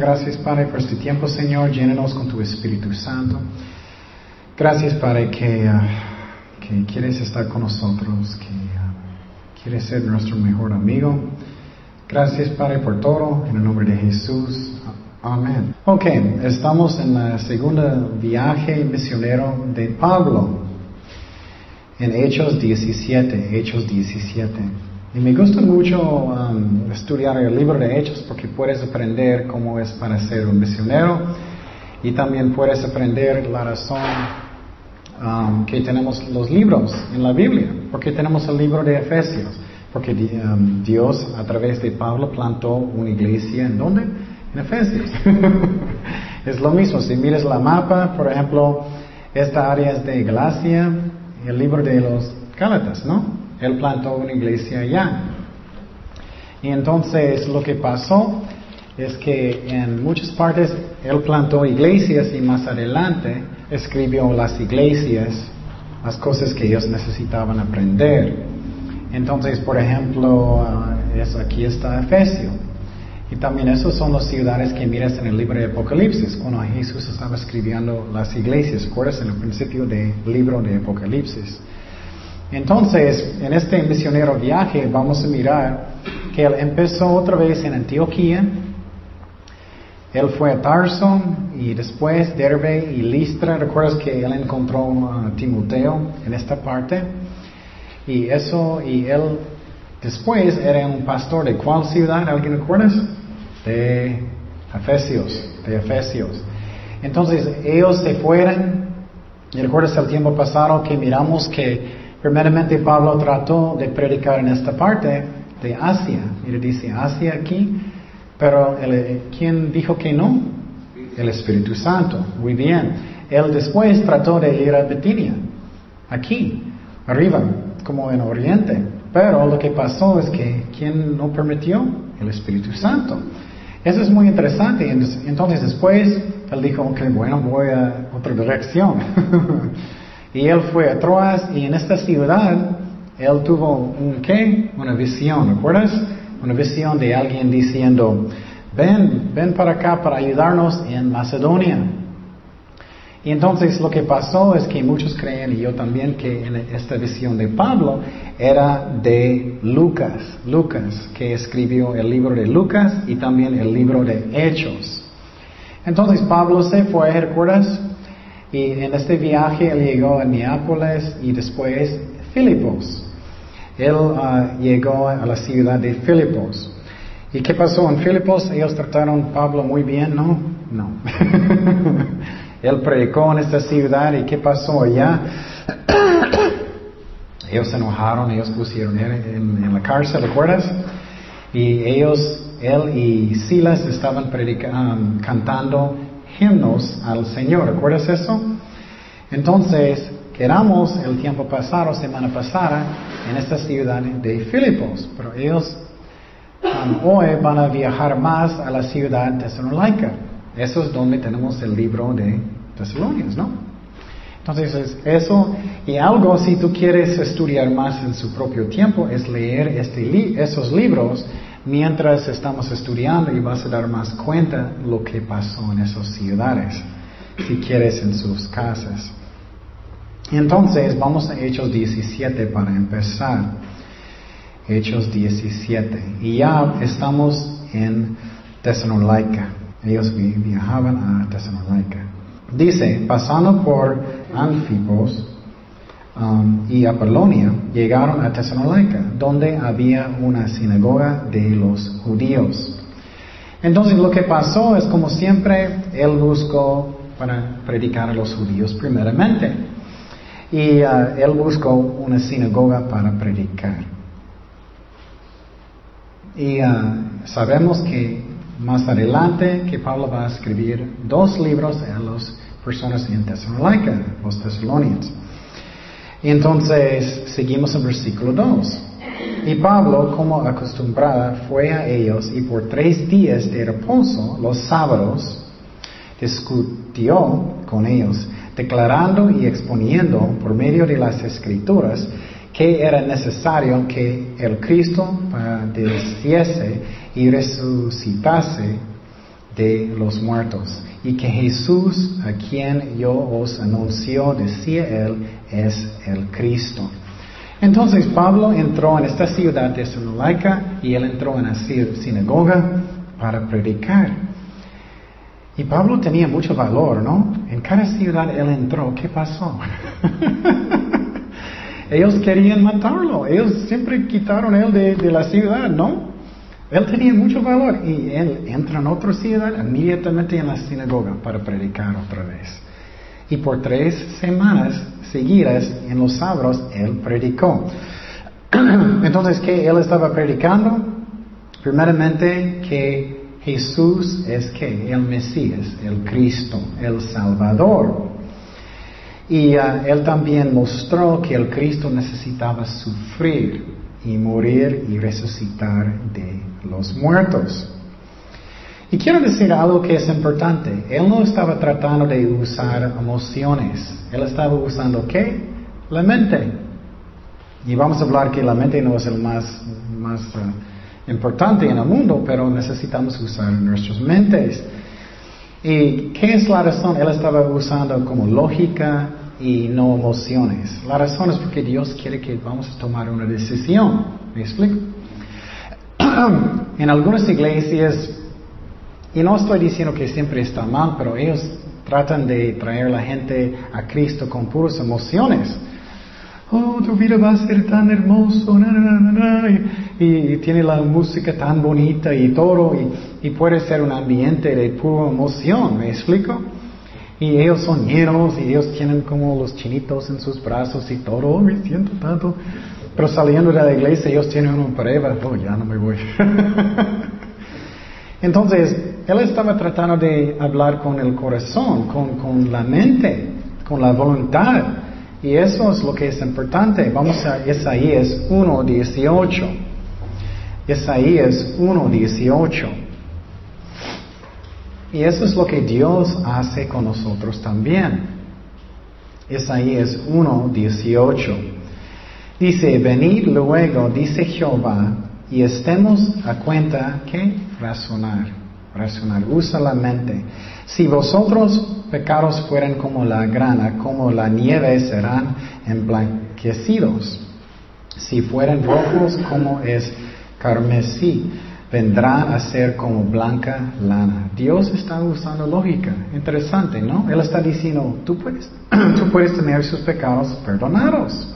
Gracias, Padre, por este tiempo, Señor. Llénanos con tu Espíritu Santo. Gracias, Padre, que, ah, que quieres estar con nosotros, que ah, quieres ser nuestro mejor amigo. Gracias, Padre, por todo. En el nombre de Jesús. Amén. Ok, estamos en la segunda viaje misionero de Pablo. En Hechos 17, Hechos 17. Y me gusta mucho um, estudiar el libro de Hechos porque puedes aprender cómo es para ser un misionero y también puedes aprender la razón um, que tenemos los libros en la Biblia. Porque tenemos el libro de Efesios. Porque um, Dios a través de Pablo plantó una iglesia en dónde? En Efesios. es lo mismo. Si miras la mapa, por ejemplo, esta área es de Galacia, el libro de los Gálatas, ¿no? Él plantó una iglesia allá. Y entonces lo que pasó es que en muchas partes él plantó iglesias y más adelante escribió las iglesias, las cosas que ellos necesitaban aprender. Entonces, por ejemplo, ah, es, aquí está Efesio. Y también esos son las ciudades que miras en el libro de Apocalipsis, cuando Jesús estaba escribiendo las iglesias. ¿Recuerdas en el principio del libro de Apocalipsis? Entonces, en este misionero viaje vamos a mirar que él empezó otra vez en Antioquía, él fue a Tarso y después Derbe y Listra. ¿Recuerdas que él encontró a Timoteo en esta parte? Y eso, y él después era un pastor de cuál ciudad? ¿Alguien recuerda? De Efesios, de Efesios. Entonces ellos se fueron, recuerdas el tiempo pasado que miramos que Primeramente Pablo trató de predicar en esta parte de Asia. Mira, dice Asia aquí, pero ¿quién dijo que no? El Espíritu Santo. Muy bien. Él después trató de ir a Betinia, aquí, arriba, como en Oriente. Pero lo que pasó es que ¿quién no permitió? El Espíritu Santo. Eso es muy interesante. Entonces después él dijo, ok, bueno, voy a otra dirección. Y él fue a Troas y en esta ciudad él tuvo un qué? Una visión, ¿recuerdas? Una visión de alguien diciendo, ven, ven para acá para ayudarnos en Macedonia. Y entonces lo que pasó es que muchos creen, y yo también, que en esta visión de Pablo era de Lucas, Lucas, que escribió el libro de Lucas y también el libro de Hechos. Entonces Pablo se fue, ¿recuerdas? Y en este viaje él llegó a Neápolis y después Filipos. Él ah, llegó a la ciudad de Filipos. ¿Y qué pasó en Filipos? Ellos trataron a Pablo muy bien, ¿no? No. él predicó en esta ciudad y ¿qué pasó allá? ellos se enojaron, ellos pusieron él en, la cárcel, ¿recuerdas? Y ellos, él y Silas estaban predicando, cantando himnos al Señor. ¿Recuerdas eso? Entonces, quedamos el tiempo pasado, semana pasada, en esta ciudad de Filipos, pero ellos um, hoy van a viajar más a la ciudad Tesalónica. Eso es donde tenemos el libro de Tesalónicos, ¿no? Entonces, eso, y algo, si tú quieres estudiar más en su propio tiempo, es leer este esos libros mientras estamos estudiando y vas a dar más cuenta lo que pasó en esas ciudades, si quieres en sus casas. Entonces, vamos a Hechos 17 para empezar. Hechos 17. Y ya estamos en Tesalónica. Ellos viajaban a Tesalónica. Dice, pasando por Anfipos, Um, y Apolonia llegaron a Tesalónica, donde había una sinagoga de los judíos. Entonces lo que pasó es como siempre, él buscó para predicar a los judíos primeramente. Y uh, él buscó una sinagoga para predicar. Y uh, sabemos que más adelante que Pablo va a escribir dos libros a las personas en Tesalónica, los tesalonians. Entonces, seguimos en versículo 2. Y Pablo, como acostumbrada, fue a ellos y por tres días de reposo, los sábados, discutió con ellos, declarando y exponiendo por medio de las escrituras que era necesario que el Cristo padeciese y resucitase de los muertos. Y que Jesús, a quien yo os anunció, decía él, es el Cristo. Entonces Pablo entró en esta ciudad de Sonolaica y él entró en la sinagoga para predicar. Y Pablo tenía mucho valor, ¿no? En cada ciudad él entró, ¿qué pasó? Ellos querían matarlo, ellos siempre quitaron él de, de la ciudad, ¿no? Él tenía mucho valor y él entra en otra ciudad inmediatamente en la sinagoga para predicar otra vez. Y por tres semanas seguidas en los sábados él predicó. Entonces, ¿qué él estaba predicando? Primeramente que Jesús es que el Mesías, el Cristo, el Salvador. Y uh, él también mostró que el Cristo necesitaba sufrir y morir y resucitar de los muertos. Y quiero decir algo que es importante. Él no estaba tratando de usar emociones. Él estaba usando qué? La mente. Y vamos a hablar que la mente no es el más, más uh, importante en el mundo, pero necesitamos usar nuestras mentes. ¿Y qué es la razón? Él estaba usando como lógica y no emociones. La razón es porque Dios quiere que vamos a tomar una decisión. ¿Me explico? en algunas iglesias, y no estoy diciendo que siempre está mal, pero ellos tratan de traer a la gente a Cristo con puras emociones. Oh, tu vida va a ser tan hermoso, y, tiene la música tan bonita y todo, y, y puede ser un ambiente de pura emoción, ¿me explico? Y ellos son llenos y ellos tienen como los chinitos en sus brazos y todo, oh, me siento tanto. Pero saliendo de la iglesia ellos tienen una prueba, oh, ya no me voy. Entonces, él estaba tratando de hablar con el corazón, con, con la mente, con la voluntad. Y eso es lo que es importante. Vamos a Isaías 1.18. Isaías 1.18. Y eso es lo que Dios hace con nosotros también. Isaías 1.18. Dice, venid luego, dice Jehová, y estemos a cuenta que razonar, razonar, usa la mente. Si vosotros pecados fueran como la grana, como la nieve serán emblanquecidos. Si fueran rojos como es carmesí, vendrá a ser como blanca lana. Dios está usando lógica. Interesante, ¿no? Él está diciendo, tú puedes, tú puedes tener sus pecados perdonados.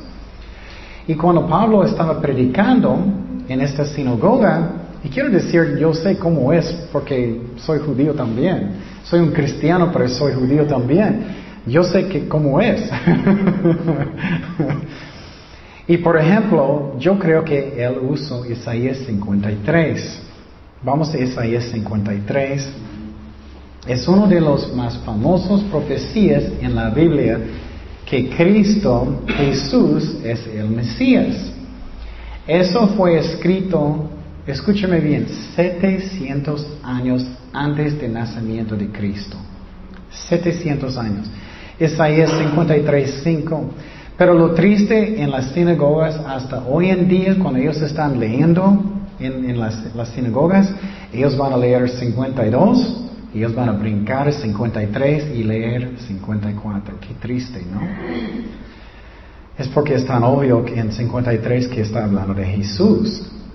Y cuando Pablo estaba predicando en esta sinagoga, y quiero decir, yo sé cómo es, porque soy judío también. Soy un cristiano, pero soy judío también. Yo sé que cómo es. y por ejemplo, yo creo que él usó Isaías 53. Vamos a Isaías 53. Es uno de los más famosos profecías en la Biblia que Cristo, Jesús, es el Mesías. Eso fue escrito, escúchame bien, 700 años antes del nacimiento de Cristo. 700 años. Isaías 53, 5. Pero lo triste en las sinagogas hasta hoy en día, cuando ellos están leyendo en, las, sinagogas, ellos van a leer 52, ellos van a brincar 53 y leer 54. Qué triste, ¿no? Es porque es tan obvio que en 53 que está hablando de Jesús.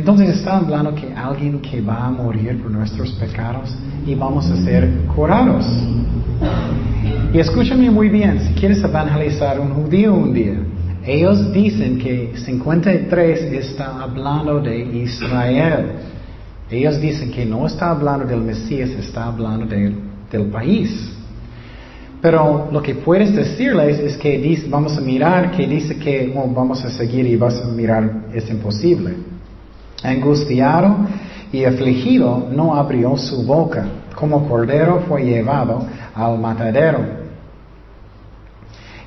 Entonces está hablando que alguien que va a morir por nuestros pecados y vamos a ser curados. Y escúchame muy bien, si quieres evangelizar un judío un día, ellos dicen que 53 está hablando de Israel. Ellos dicen que no está hablando del Mesías, está hablando del país. Pero lo que puedes decirles es que vamos a mirar que dice que vamos a seguir y vas a mirar, es imposible. Angustiado y afligido no abrió su boca, como cordero fue llevado al matadero.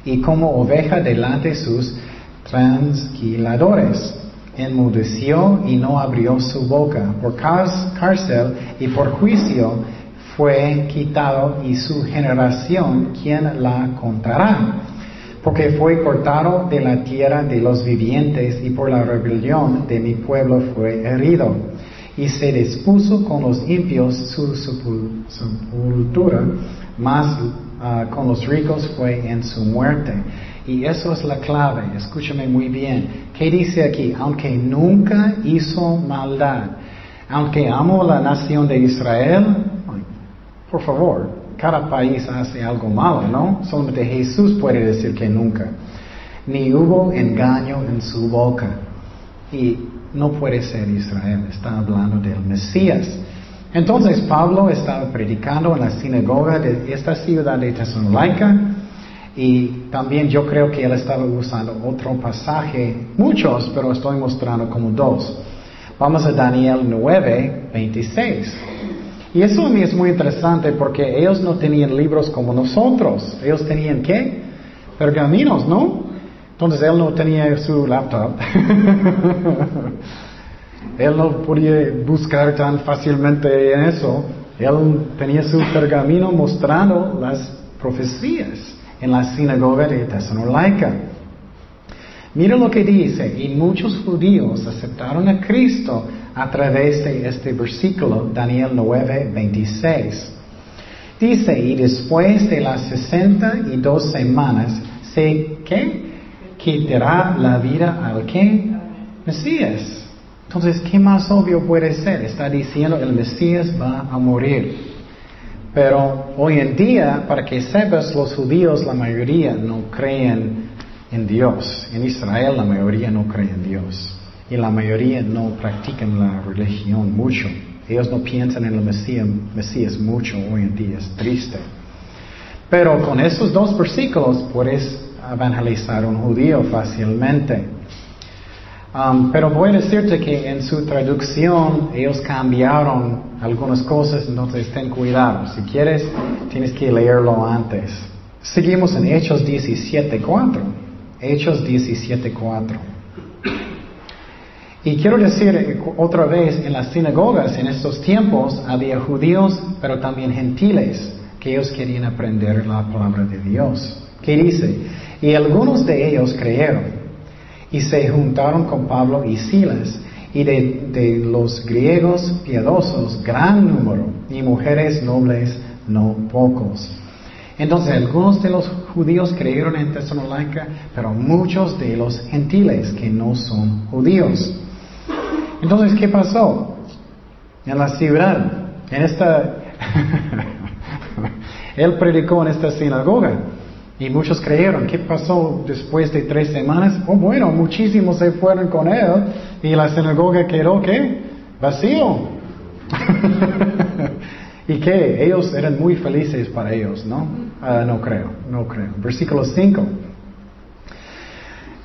y como oveja delante de sus transquiladores. Enmudeció y no abrió su boca. Por cárcel y por juicio fue quitado y su generación, ¿quién la contará? Porque fue cortado de la tierra de los vivientes y por la rebelión de mi pueblo fue herido. Y se dispuso con los impios su sepultura, más ah, con los ricos fue en su muerte. Y eso es la clave, escúchame muy bien. ¿Qué dice aquí? Aunque nunca hizo maldad, aunque amo la nación de Israel, por favor, cada país hace algo malo, ¿no? Solamente Jesús puede decir que nunca. Ni hubo engaño en su boca. Y no puede ser Israel, está hablando del Mesías. Entonces Pablo estaba predicando en la sinagoga de esta ciudad de Tesalónica y también yo creo que él estaba usando otro pasaje, muchos, pero estoy mostrando como dos. Vamos a Daniel 9, 26. Y eso a mí es muy interesante porque ellos no tenían libros como nosotros. Ellos tenían qué? Pergaminos, ¿no? Entonces él no tenía su laptop. él no podía buscar tan fácilmente en eso. Él tenía su pergamino mostrando las profecías en la sinagoga de Tesalónica. Mira lo que dice, y muchos judíos aceptaron a Cristo a través de este versículo, Daniel 9, 26. Dice, y después de las sesenta y dos semanas, se que quitará la vida al que Mesías. Entonces, ¿qué más obvio puede ser? Está diciendo el Mesías va a morir. Pero hoy en día, para que sepas, los judíos, la mayoría no creen en Dios. En Israel la mayoría no cree en Dios. Y la mayoría no practican la religión mucho. Ellos no piensan en el Mesías, Mesías mucho hoy en día. Es triste. Pero con esos dos versículos puedes evangelizar a un judío fácilmente. Um, pero voy a decirte que en su traducción ellos cambiaron algunas cosas, entonces ten cuidado. Si quieres, tienes que leerlo antes. Seguimos en Hechos 17.4. Hechos 17.4. Y quiero decir otra vez, en las sinagogas en estos tiempos había judíos, pero también gentiles, que ellos querían aprender la palabra de Dios. ¿Qué dice? Y algunos de ellos creyeron y se juntaron con Pablo y Silas, y de, los griegos piadosos gran número, y mujeres nobles no pocos. Entonces algunos de los judíos creyeron en Tesalónica, pero muchos de los gentiles que no son judíos. Entonces, ¿qué pasó? En la ciudad, en esta... Él predicó en esta sinagoga. Y muchos creyeron. ¿Qué pasó después de tres semanas? Oh, bueno, muchísimos se fueron con él y la sinagoga quedó, ¿qué? Vacío. ¿Y qué? Ellos eran muy felices para ellos, ¿no? Ah, no creo, no creo. Versículo 5.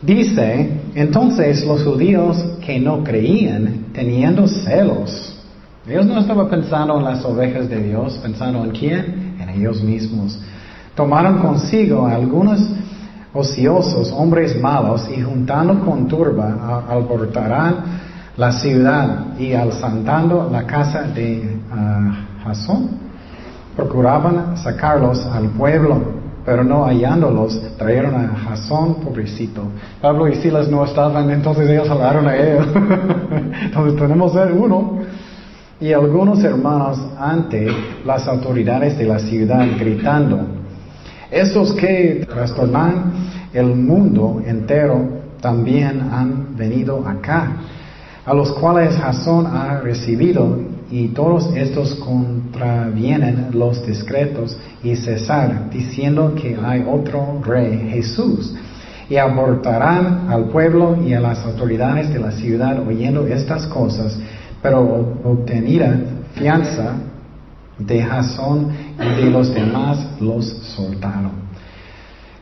Dice, entonces los judíos que no creían, teniendo celos, ellos no estaban pensando en las ovejas de Dios, pensando en quién, en ellos mismos. Tomaron consigo algunos ociosos, hombres malos, y juntando con turba, alborotarán la ciudad y alzando la casa de uh, Jasón, procuraban sacarlos al pueblo, pero no hallándolos, trajeron a Jasón, pobrecito. Pablo y Silas no estaban, entonces ellos hablaron a él. entonces tenemos uno. Y algunos hermanos ante las autoridades de la ciudad gritando, esos que trastornan el mundo entero también han venido acá, a los cuales Jasón ha recibido, y todos estos contravienen los discretos y cesar, diciendo que hay otro rey, Jesús. Y abortarán al pueblo y a las autoridades de la ciudad oyendo estas cosas, pero obtenida fianza de Jasón y de los demás los soltaron.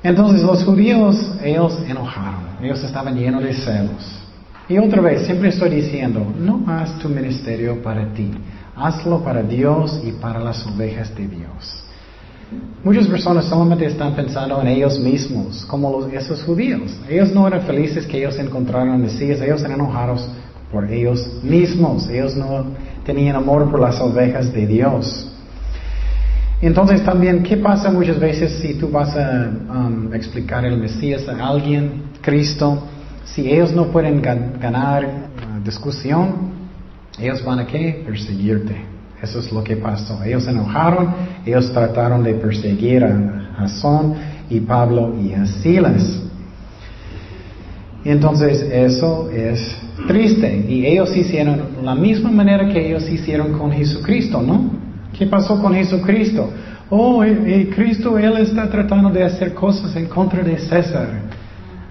Entonces los judíos, ellos enojaron, ellos estaban llenos de celos. Y otra vez, siempre estoy diciendo, no haz tu ministerio para ti, hazlo para Dios y para las ovejas de Dios. Muchas personas solamente están pensando en ellos mismos, como los, esos judíos. Ellos no eran felices que ellos encontraron Mesías, ellos eran enojados por ellos mismos. Ellos no tenían amor por las ovejas de Dios. Entonces también, ¿qué pasa muchas veces si tú vas a um, explicar el Mesías a alguien, Cristo? Si ellos no pueden ganar uh, discusión, ellos van a qué? Perseguirte. Eso es lo que pasó. Ellos se enojaron, ellos trataron de perseguir a Jasón y Pablo y a Silas. Entonces eso es triste. Y ellos hicieron la misma manera que ellos hicieron con Jesucristo, ¿no? ¿Qué pasó con Jesucristo? Oh, eh, eh, Cristo, Él está tratando de hacer cosas en contra de César.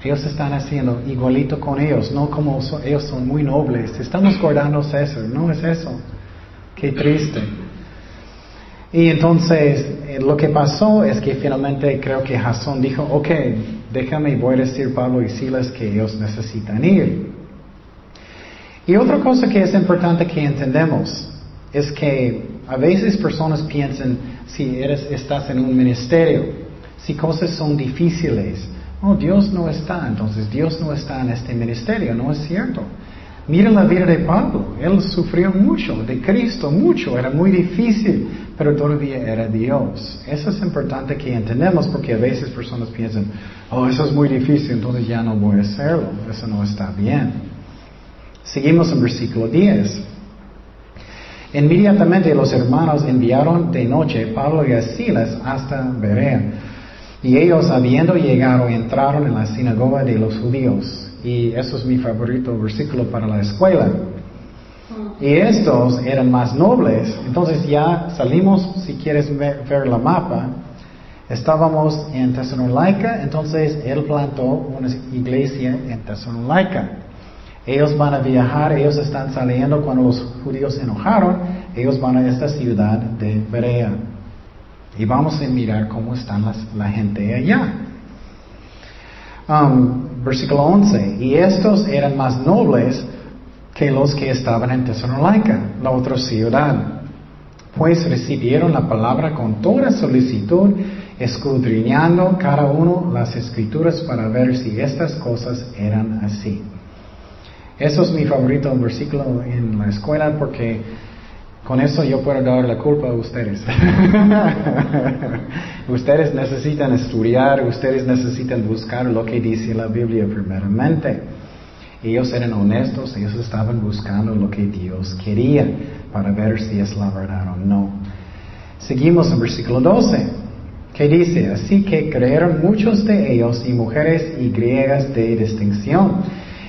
Ellos están haciendo igualito con ellos, no como ellos son muy nobles. Estamos guardando César, no es eso. Qué triste. Y entonces eh, lo que pasó es que finalmente creo que Jasón dijo, ok, déjame, voy a decir Pablo y Silas que ellos necesitan ir. Y otra cosa que es importante que entendemos es que a veces personas piensan, si eres, estás en un ministerio, si cosas son difíciles, oh, Dios no está, entonces Dios no está en este ministerio, no es cierto. Mira la vida de Pablo, él sufrió mucho, de Cristo mucho, era muy difícil, pero todavía era Dios. Eso es importante que entendamos porque a veces personas piensan, oh, eso es muy difícil, entonces ya no voy a hacerlo, eso no está bien. Seguimos en versículo 10. Inmediatamente los hermanos enviaron de noche Pablo y a Silas hasta Berea. Y ellos, habiendo llegado, entraron en la sinagoga de los judíos. Y eso es mi favorito versículo para la escuela. Y estos eran más nobles. Entonces ya salimos, si quieres ver, la mapa, estábamos en Tesalónica, entonces él plantó una iglesia en Tesalónica. Ellos van a viajar, ellos están saliendo cuando los judíos se enojaron, ellos van a esta ciudad de Berea. Y vamos a mirar cómo están la gente allá. Um, versículo 11. Y estos eran más nobles que los que estaban en Tesalónica, la otra ciudad. Pues recibieron la palabra con toda solicitud, escudriñando cada uno las escrituras para ver si estas cosas eran así. Eso es mi favorito versículo en la escuela porque con eso yo puedo dar la culpa a ustedes. ustedes necesitan estudiar, ustedes necesitan buscar lo que dice la Biblia primeramente. Ellos eran honestos, ellos estaban buscando lo que Dios quería para ver si es la verdad o no. Seguimos en versículo 12, que dice, así que creyeron muchos de ellos y mujeres y griegas de distinción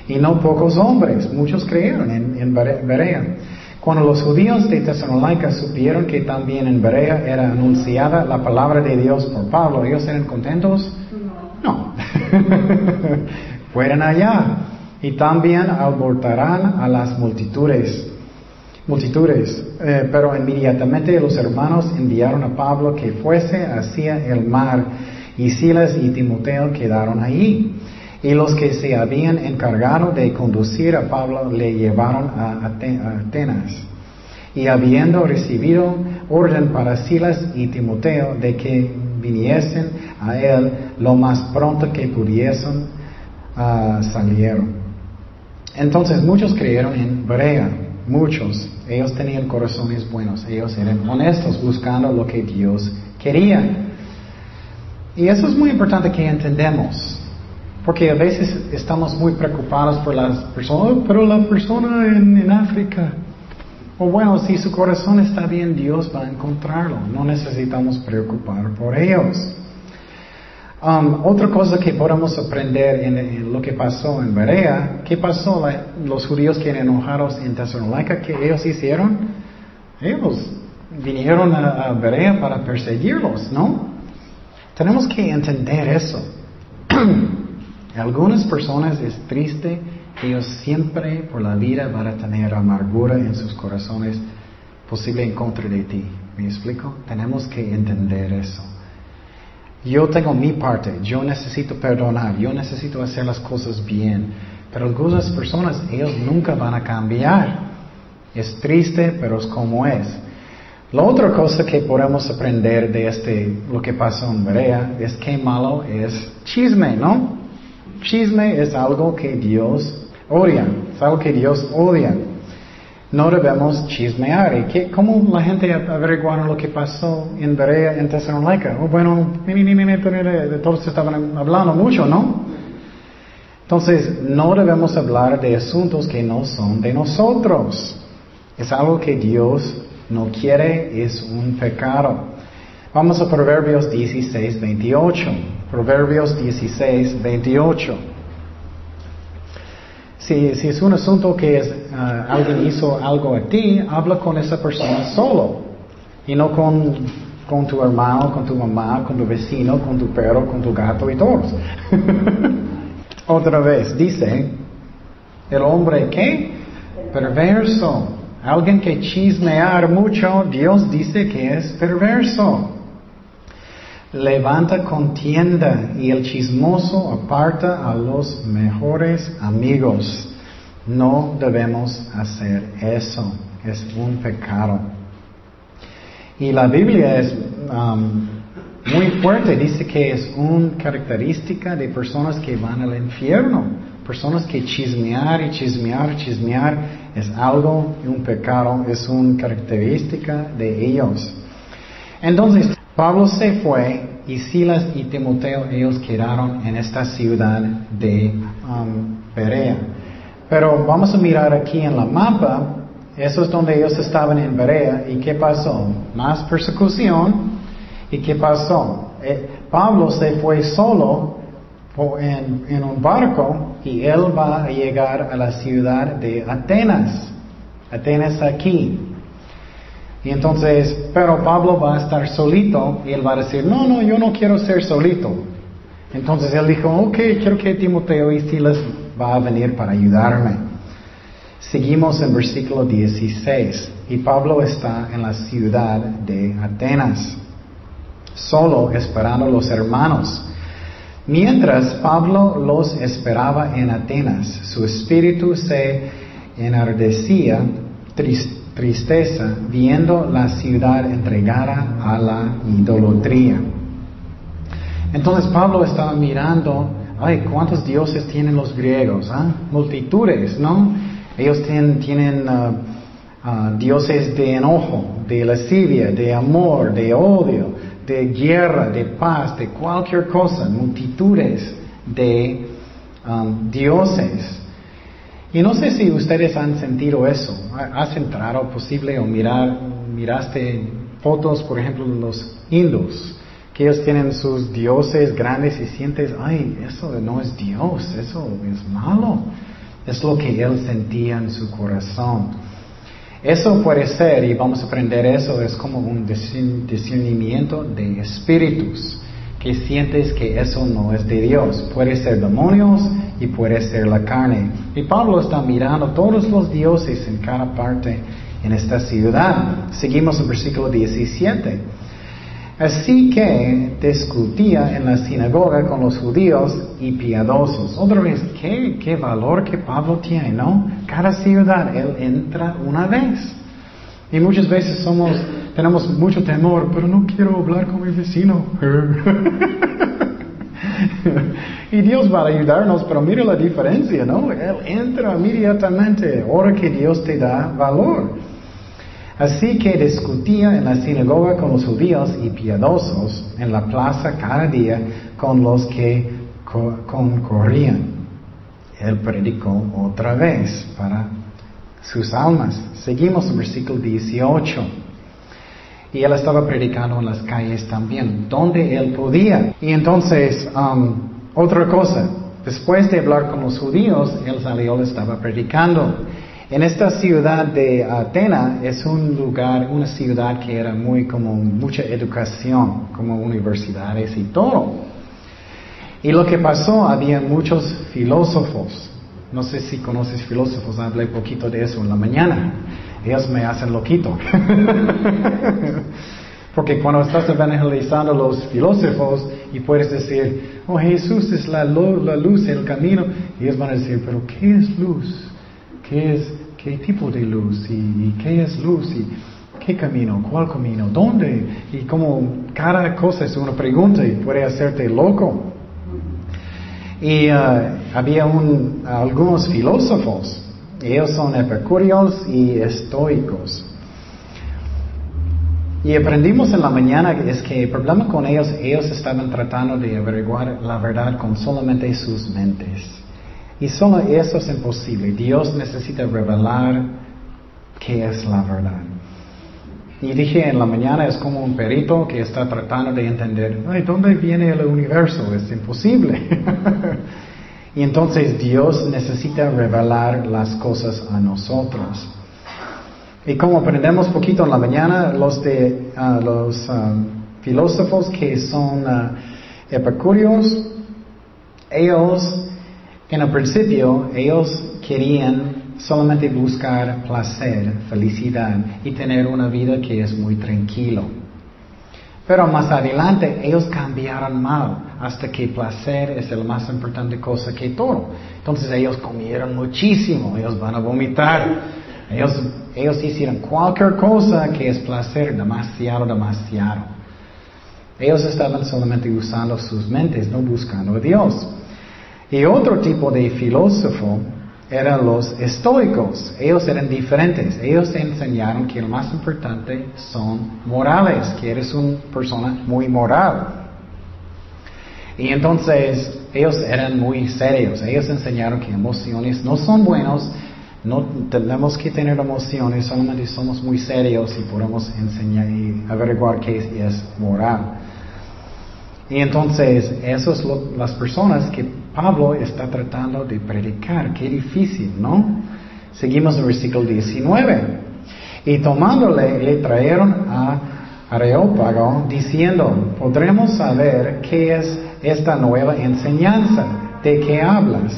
y no pocos hombres, muchos creyeron en, Berea. Cuando los judíos de Tesalónica supieron que también en Berea era anunciada la palabra de Dios por Pablo, ¿ellos eran contentos? No. Fueron allá y también abortarán a las multitudes. Multitudes. Eh, pero inmediatamente los hermanos enviaron a Pablo que fuese hacia el mar y Silas y Timoteo quedaron allí. Y los que se habían encargado de conducir a Pablo le llevaron a Atenas. Y habiendo recibido orden para Silas y Timoteo de que viniesen a él lo más pronto que pudiesen, uh, salieron. Entonces muchos creyeron en Berea, muchos. Ellos tenían corazones buenos, ellos eran honestos buscando lo que Dios quería. Y eso es muy importante que entendamos. Porque a veces estamos muy preocupados por las personas, oh, pero la persona en, África, o bueno, si su corazón está bien, Dios va a encontrarlo. No necesitamos preocupar por ellos. Um, otra cosa que podemos aprender en, lo que pasó en Berea, ¿qué pasó? los judíos que eran enojados en Tesalónica, ¿qué ellos hicieron? Ellos vinieron a, a Berea para perseguirlos, ¿no? Tenemos que entender eso. Algunas personas es triste ellos siempre por la vida van a tener amargura en sus corazones posible en contra de ti. ¿Me explico? Tenemos que entender eso. Yo tengo mi parte, yo necesito perdonar, yo necesito hacer las cosas bien, pero algunas personas, ellos nunca van a cambiar. Es triste, pero es como es. La otra cosa que podemos aprender de este, lo que pasó en Berea, es que malo es chisme, ¿no? Chisme es algo que Dios odia, es algo que Dios odia. No debemos chismear. ¿Y qué, cómo la gente averiguaron lo que pasó en Berea, en Tesalónica? Oh, bueno, todos estaban hablando mucho, ¿no? Entonces, no debemos hablar de asuntos que no son de nosotros. Es algo que Dios no quiere, es un pecado. Vamos a Proverbios 16, 28. Proverbios 16, 28. Si, si es un asunto que es, ah, alguien hizo algo a ti, habla con esa persona solo y no con, con tu hermano, con tu mamá, con tu vecino, con tu perro, con tu gato y todos. Otra vez, dice, el hombre que perverso, alguien que chismear mucho, Dios dice que es perverso. Levanta contienda y el chismoso aparta a los mejores amigos. No debemos hacer eso, es un pecado. Y la Biblia es um, muy fuerte. Dice que es una característica de personas que van al infierno. Personas que chismear y chismear, chismear es algo, un pecado, es una característica de ellos. Entonces, Pablo se fue y Silas y Timoteo, ellos quedaron en esta ciudad de um, Berea. Pero vamos a mirar aquí en la mapa, eso es donde ellos estaban en Berea. ¿Y qué pasó? Más persecución, ¿Y qué pasó? Eh, Pablo se fue solo en, un barco y él va a llegar a la ciudad de Atenas. Atenas aquí. Y entonces, pero Pablo va a estar solito y él va a decir, no, no, yo no quiero ser solito. Entonces él dijo, ok, quiero que Timoteo y Silas va a venir para ayudarme. Seguimos en versículo 16 y Pablo está en la ciudad de Atenas solo esperando los hermanos. Mientras Pablo los esperaba en Atenas, su espíritu se enardecía tristeza viendo la ciudad entregada a la idolatría. Entonces Pablo estaba mirando, ay, ¿cuántos dioses tienen los griegos? Ah? Multitudes, ¿no? Ellos tienen, ah, ah, dioses de enojo, de lascivia, de amor, de odio, de guerra, de paz, de cualquier cosa, multitudes de um, dioses. Y no sé si ustedes han sentido eso. ¿Has entrado posible o mirar, miraste fotos, por ejemplo, de los hindus, que ellos tienen sus dioses grandes y sientes, ay, eso no es Dios, eso es malo. Es lo que él sentía en su corazón. Eso puede ser, y vamos a aprender eso, es como un discernimiento de espíritus, que sientes que eso no es de Dios. Puede ser demonios y puede ser la carne. Y Pablo está mirando todos los dioses en cada parte en esta ciudad. Seguimos el versículo 17. Así que discutía en la sinagoga con los judíos y piadosos. Otra vez, ¿qué, qué valor que Pablo tiene, ¿no? Cada ciudad, él entra una vez. Y muchas veces somos, tenemos mucho temor, pero no quiero hablar con mi vecino. y Dios va a ayudarnos, pero mira la diferencia, ¿no? Él entra inmediatamente, ahora que Dios te da valor. Así que discutía en la sinagoga con los judíos y piadosos en la plaza cada día con los que concorrían. Él predicó otra vez para sus almas. Seguimos versículo 18. Y él estaba predicando en las calles también, donde él podía. Y entonces, um, otra cosa, después de hablar con los judíos, él salió, estaba predicando. En esta ciudad de Atena es un lugar, una ciudad que era muy como mucha educación, como universidades y todo. Y lo que pasó, había muchos filósofos. No sé si conoces filósofos, hablé poquito de eso en la mañana. Ellos me hacen loquito. Porque cuando estás evangelizando a los filósofos y puedes decir, oh Jesús es la, la luz, el camino, ellos van a decir, pero ¿qué es luz? ¿Qué es, qué tipo de luz? ¿Y, qué es luz? Y ¿Qué camino? ¿Cuál camino? ¿Dónde? Y como cada cosa es una pregunta y puede hacerte loco. Y uh, había un, algunos filósofos, ellos son epicúreos y estoicos. Y aprendimos en la mañana es que el problema con ellos, ellos estaban tratando de averiguar la verdad con solamente sus mentes. Y solo eso es imposible. Dios necesita revelar qué es la verdad. Y dije en la mañana es como un perito que está tratando de entender, Ay, ¿dónde viene el universo? Es imposible. y entonces Dios necesita revelar las cosas a nosotros. Y como aprendemos poquito en la mañana, los de ah, los ah, filósofos que son uh, epicúreos, ellos en el principio ellos querían solamente buscar placer, felicidad y tener una vida que es muy tranquilo. Pero más adelante ellos cambiaron mal hasta que placer es la más importante cosa que todo. Entonces ellos comieron muchísimo, ellos van a vomitar. Ellos, ellos hicieron cualquier cosa que es placer, demasiado, demasiado. Ellos estaban solamente usando sus mentes, no buscando a Dios. Y otro tipo de filósofo eran los estoicos. Ellos eran diferentes. Ellos enseñaron que lo más importante son morales, que eres una persona muy moral. Y entonces ellos eran muy serios. Ellos enseñaron que emociones no son buenos, no tenemos que tener emociones, solamente somos muy serios y podemos enseñar y averiguar qué es moral. Y entonces, esas son las personas que Pablo está tratando de predicar. Qué difícil, ¿no? Seguimos el versículo 19. Y tomándole, le trajeron a Areópago diciendo, podremos saber qué es esta nueva enseñanza, de qué hablas.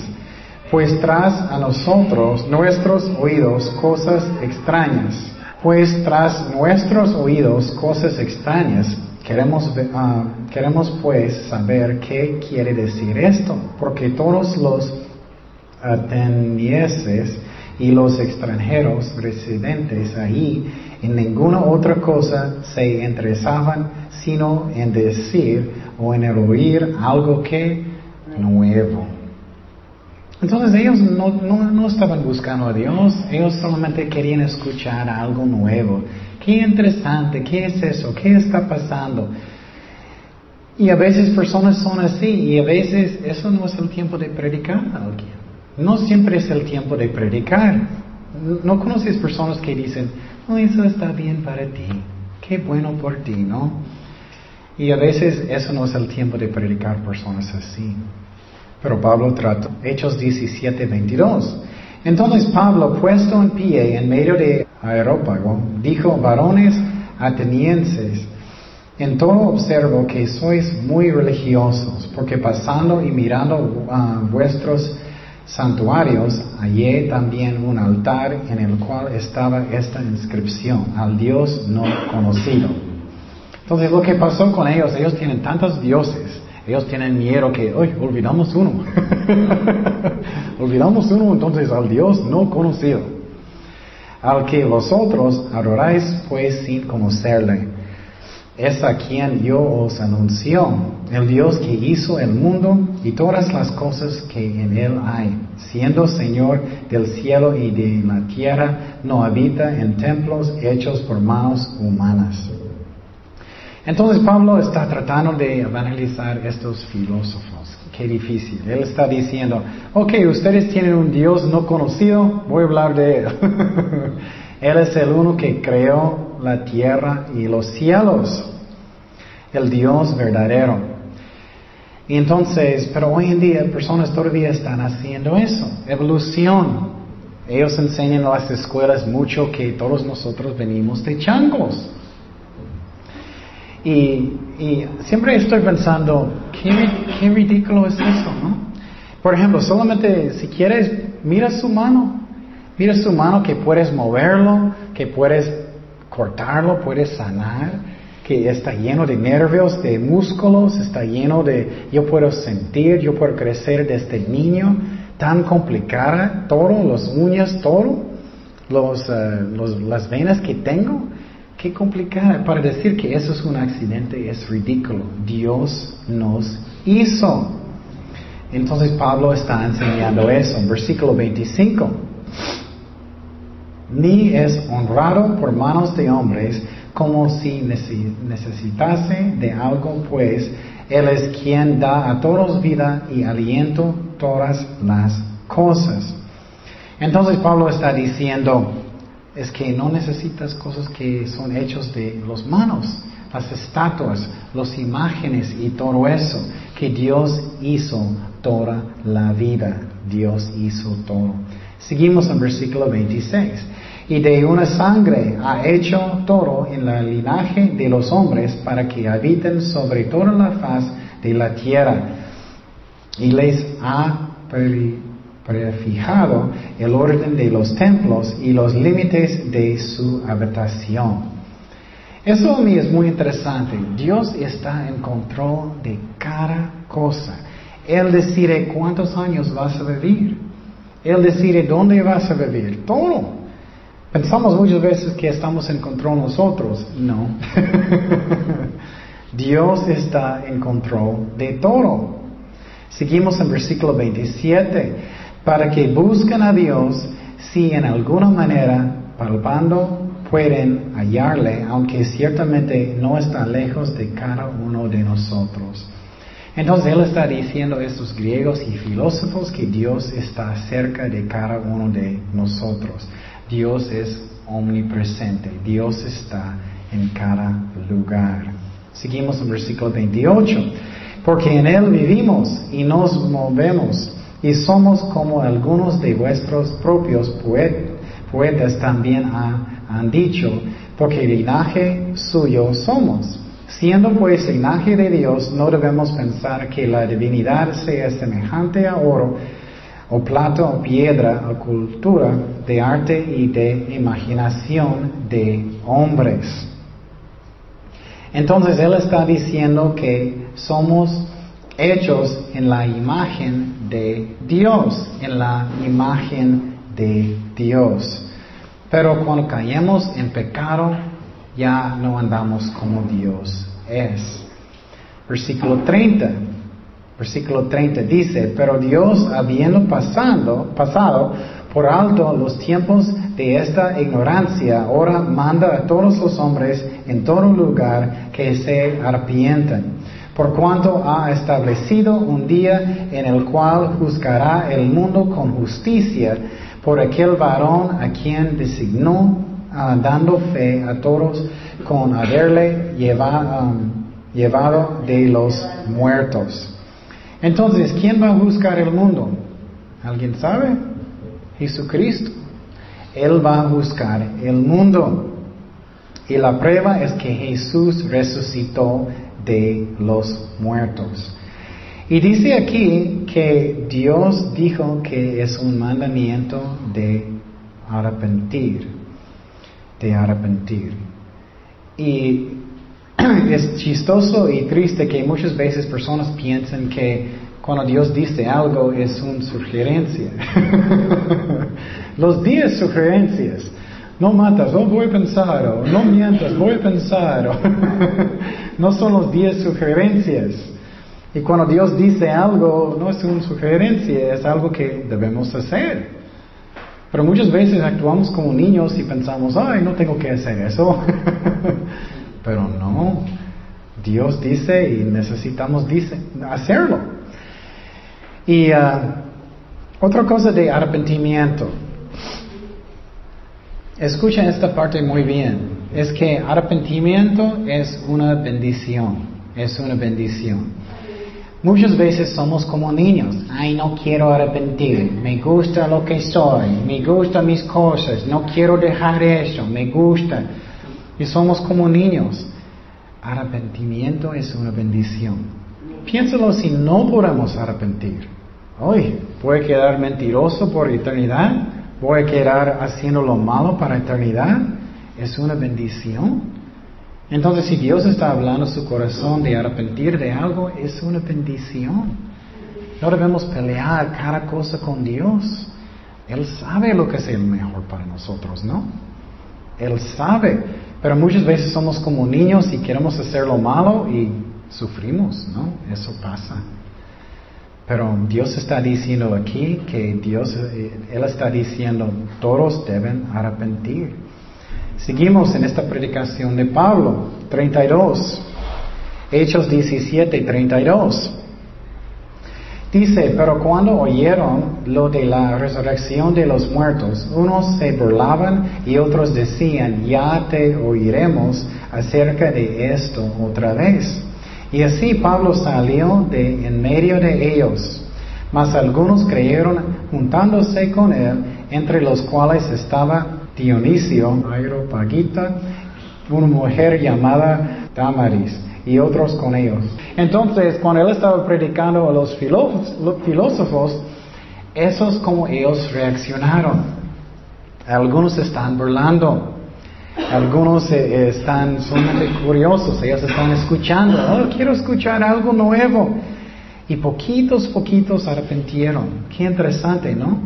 Pues tras a nosotros nuestros oídos cosas extrañas. Pues tras nuestros oídos cosas extrañas Queremos, ah, queremos pues saber qué quiere decir esto, porque todos los atenienses y los extranjeros residentes ahí en ninguna otra cosa se interesaban sino en decir o en oír algo que nuevo. Entonces ellos no, no estaban buscando a Dios, ellos solamente querían escuchar algo nuevo. Qué interesante, ¿qué es eso? ¿Qué está pasando? Y a veces personas son así y a veces eso no es el tiempo de predicar a alguien. No siempre es el tiempo de predicar. No conoces personas que dicen, oh, eso está bien para ti, qué bueno por ti, ¿no? Y a veces eso no es el tiempo de predicar personas así. Pero Pablo trata, Hechos 17, 22. Entonces Pablo, puesto en pie en medio de Aerópago, dijo, varones atenienses, en todo observo que sois muy religiosos, porque pasando y mirando ah, vuestros santuarios, hallé también un altar en el cual estaba esta inscripción, al Dios no conocido. Entonces lo que pasó con ellos, ellos tienen tantos dioses, ellos tienen miedo que, hoy olvidamos uno. olvidamos uno, entonces al Dios no conocido. Al que vosotros adoráis pues sin conocerle. Es a quien yo os anuncio, el Dios que hizo el mundo y todas las cosas que en él hay, siendo Señor del cielo y de la tierra, no habita en templos hechos por manos humanas. Entonces Pablo está tratando de evangelizar estos filósofos. Qué difícil. Él está diciendo, ok, ustedes tienen un Dios no conocido, voy a hablar de Él. él es el uno que creó la tierra y los cielos. El Dios verdadero. Y entonces, pero hoy en día personas todavía están haciendo eso. Evolución. Ellos enseñan en las escuelas mucho que todos nosotros venimos de changos. Y, siempre estoy pensando, ¿qué, ridículo es eso, ¿no? Por ejemplo, solamente si quieres, mira su mano, mira su mano que puedes moverlo, que puedes cortarlo, puedes sanar, que está lleno de nervios, de músculos, está lleno de, yo puedo sentir, yo puedo crecer desde niño, tan complicada, todo, las uñas, todo, los, eh, las venas que tengo. Qué complicada. Para decir que eso es un accidente es ridículo. Dios nos hizo. Entonces Pablo está enseñando eso. Versículo 25. Ni es honrado por manos de hombres como si necesitase de algo, pues Él es quien da a todos vida y aliento todas las cosas. Entonces Pablo está diciendo, es que no necesitas cosas que son hechos de los manos, las estatuas, las imágenes y todo eso, que Dios hizo toda la vida. Dios hizo todo. Seguimos en versículo 26. Y de una sangre ha hecho todo en la linaje de los hombres para que habiten sobre toda la faz de la tierra. Y les ha prefijado el orden de los templos y los límites de su habitación. Eso a mí es muy interesante. Dios está en control de cada cosa. Él decide cuántos años vas a vivir. Él decide dónde vas a vivir. Todo. Pensamos muchas veces que estamos en control nosotros. No. Dios está en control de todo. Seguimos en versículo 27. Para que busquen a Dios si en alguna manera, palpando, pueden hallarle, aunque ciertamente no está lejos de cada uno de nosotros. Entonces Él está diciendo a estos griegos y filósofos que Dios está cerca de cada uno de nosotros. Dios es omnipresente, Dios está en cada lugar. Seguimos en versículo 28. Porque en Él vivimos y nos movemos y somos como algunos de vuestros propios poetas también han dicho, porque linaje suyo somos. Siendo pues linaje de Dios, no debemos pensar que la divinidad sea semejante a oro, o plata, o piedra, o cultura de arte y de imaginación de hombres. Entonces Él está diciendo que somos hechos en la imagen de Dios, en la imagen de Dios. Pero cuando caemos en pecado, ya no andamos como Dios es. Versículo 30. Versículo 30 dice, pero Dios habiendo pasado, por alto los tiempos de esta ignorancia, ahora manda a todos los hombres en todo lugar que se arrepientan por cuanto ha establecido un día en el cual juzgará el mundo con justicia por aquel varón a quien designó, ah, dando fe a todos con haberle um, llevado de los muertos. Entonces, ¿quién va a juzgar el mundo? ¿Alguien sabe? Jesucristo. Él va a juzgar el mundo. Y la prueba es que Jesús resucitó de los muertos. Y dice aquí que Dios dijo que es un mandamiento de arrepentir, de arrepentir. Y es chistoso y triste que muchas veces personas piensan que cuando Dios dice algo es una sugerencia. Los días sugerencias. No matas, no voy a pensar, o no mientas, voy a pensar. no son los diez sugerencias. Y cuando Dios dice algo, no es una sugerencia, es algo que debemos hacer. Pero muchas veces actuamos como niños y pensamos, ay, no tengo que hacer eso. Pero no, Dios dice y necesitamos dice, hacerlo. Y ah, otra cosa de arrepentimiento. Escuchen esta parte muy bien. Es que arrepentimiento es una bendición. Es una bendición. Muchas veces somos como niños. Ay, no quiero arrepentir. Me gusta lo que soy. Me gustan mis cosas. No quiero dejar eso. Me gusta. Y somos como niños. Arrepentimiento es una bendición. Piénsalo si no podemos arrepentir. Hoy, ¿puede quedar mentiroso por eternidad? voy a quedar haciendo lo malo para eternidad, es una bendición. Entonces, si Dios está hablando su corazón de arrepentir de algo, es una bendición. No debemos pelear cada cosa con Dios. Él sabe lo que es el mejor para nosotros, ¿no? Él sabe. Pero muchas veces somos como niños y queremos hacer lo malo y sufrimos, ¿no? Eso pasa. Pero Dios está diciendo aquí que Dios, eh, Él está diciendo, todos deben arrepentir. Seguimos en esta predicación de Pablo, 32. Hechos 17, 32. Dice, pero cuando oyeron lo de la resurrección de los muertos, unos se burlaban y otros decían, ya te oiremos acerca de esto otra vez. Y así Pablo salió de en medio de ellos. Mas algunos creyeron juntándose con él, entre los cuales estaba Dionisio, Aeropagita, una mujer llamada Damaris y otros con ellos. Entonces, cuando él estaba predicando a los filósofos, esos como ellos reaccionaron. Algunos están burlando, algunos eh, están solamente curiosos, ellos están escuchando, oh, quiero escuchar algo nuevo. Y poquitos, poquitos arrepentieron. Qué interesante, ¿no?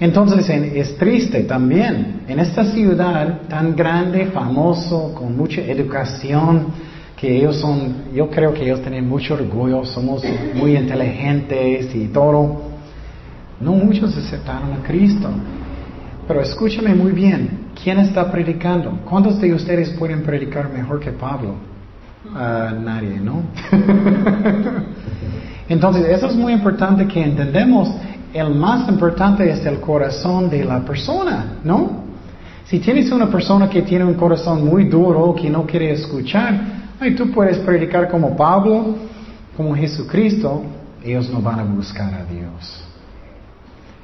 Entonces es triste también. En esta ciudad tan grande, famoso, con mucha educación, que ellos son, yo creo que ellos tienen mucho orgullo, somos muy inteligentes y todo. No muchos aceptaron a Cristo. Pero escúchame muy bien, ¿quién está predicando? ¿Cuántos de ustedes pueden predicar mejor que Pablo? Uh, nadie, ¿no? Entonces, eso es muy importante que entendemos. El más importante es el corazón de la persona, ¿no? Si tienes una persona que tiene un corazón muy duro, que no quiere escuchar, y tú puedes predicar como Pablo, como Jesucristo, ellos no van a buscar a Dios.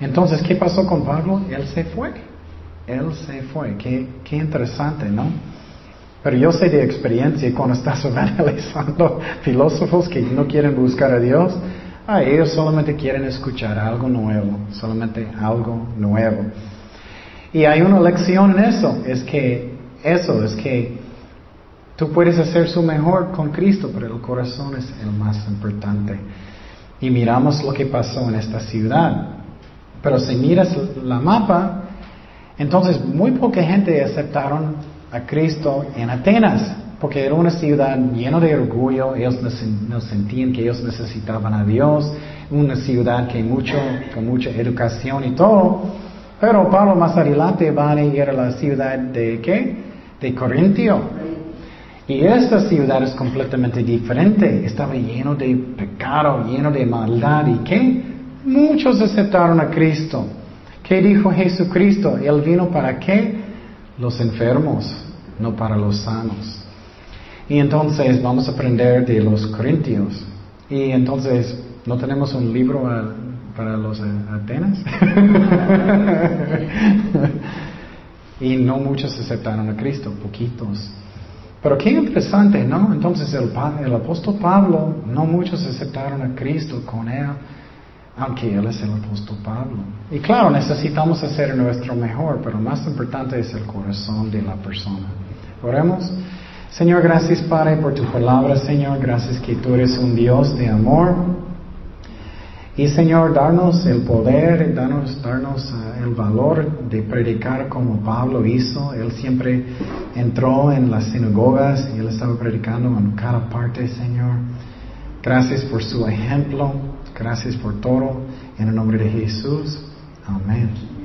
Entonces, ¿qué pasó con Pablo? Él se fue. Él se fue. Qué, qué interesante, ¿no? Pero yo sé de experiencia cuando estás analizando filósofos que no quieren buscar a Dios, ah, ellos solamente quieren escuchar algo nuevo, solamente algo nuevo. Y hay una lección en eso, es que eso, es que Tú puedes hacer su mejor con Cristo, pero el corazón es el más importante. Y miramos lo que pasó en esta ciudad. Pero si miras la mapa, entonces muy poca gente aceptaron a Cristo en Atenas, porque era una ciudad llena de orgullo, ellos no sentían que ellos necesitaban a Dios, una ciudad que con mucha educación y todo. Pero Pablo más adelante va a ir a la ciudad de qué? De Corintio. Y esta ciudad es completamente diferente. Estaba lleno de pecado, lleno de maldad. ¿Y qué? Muchos aceptaron a Cristo. ¿Qué dijo Jesucristo? Él vino para qué? Los enfermos, no para los sanos. Y entonces vamos a aprender de los corintios. Y entonces, ¿no tenemos un libro para los Atenas? y no muchos aceptaron a Cristo, poquitos. Pero qué interesante, ¿no? Entonces el, el apóstol Pablo, no muchos aceptaron a Cristo con él, aunque él es el apóstol Pablo. Y claro, necesitamos hacer nuestro mejor, pero más importante es el corazón de la persona. Oremos. Señor, gracias Padre por tu palabra, Señor. Gracias que tú eres un Dios de amor. Y Señor, darnos el poder, darnos, darnos uh, el valor de predicar como Pablo hizo. Él siempre entró en las sinagogas y él estaba predicando en cada parte, Señor. Gracias por su ejemplo. Gracias por todo. En el nombre de Jesús. Amén.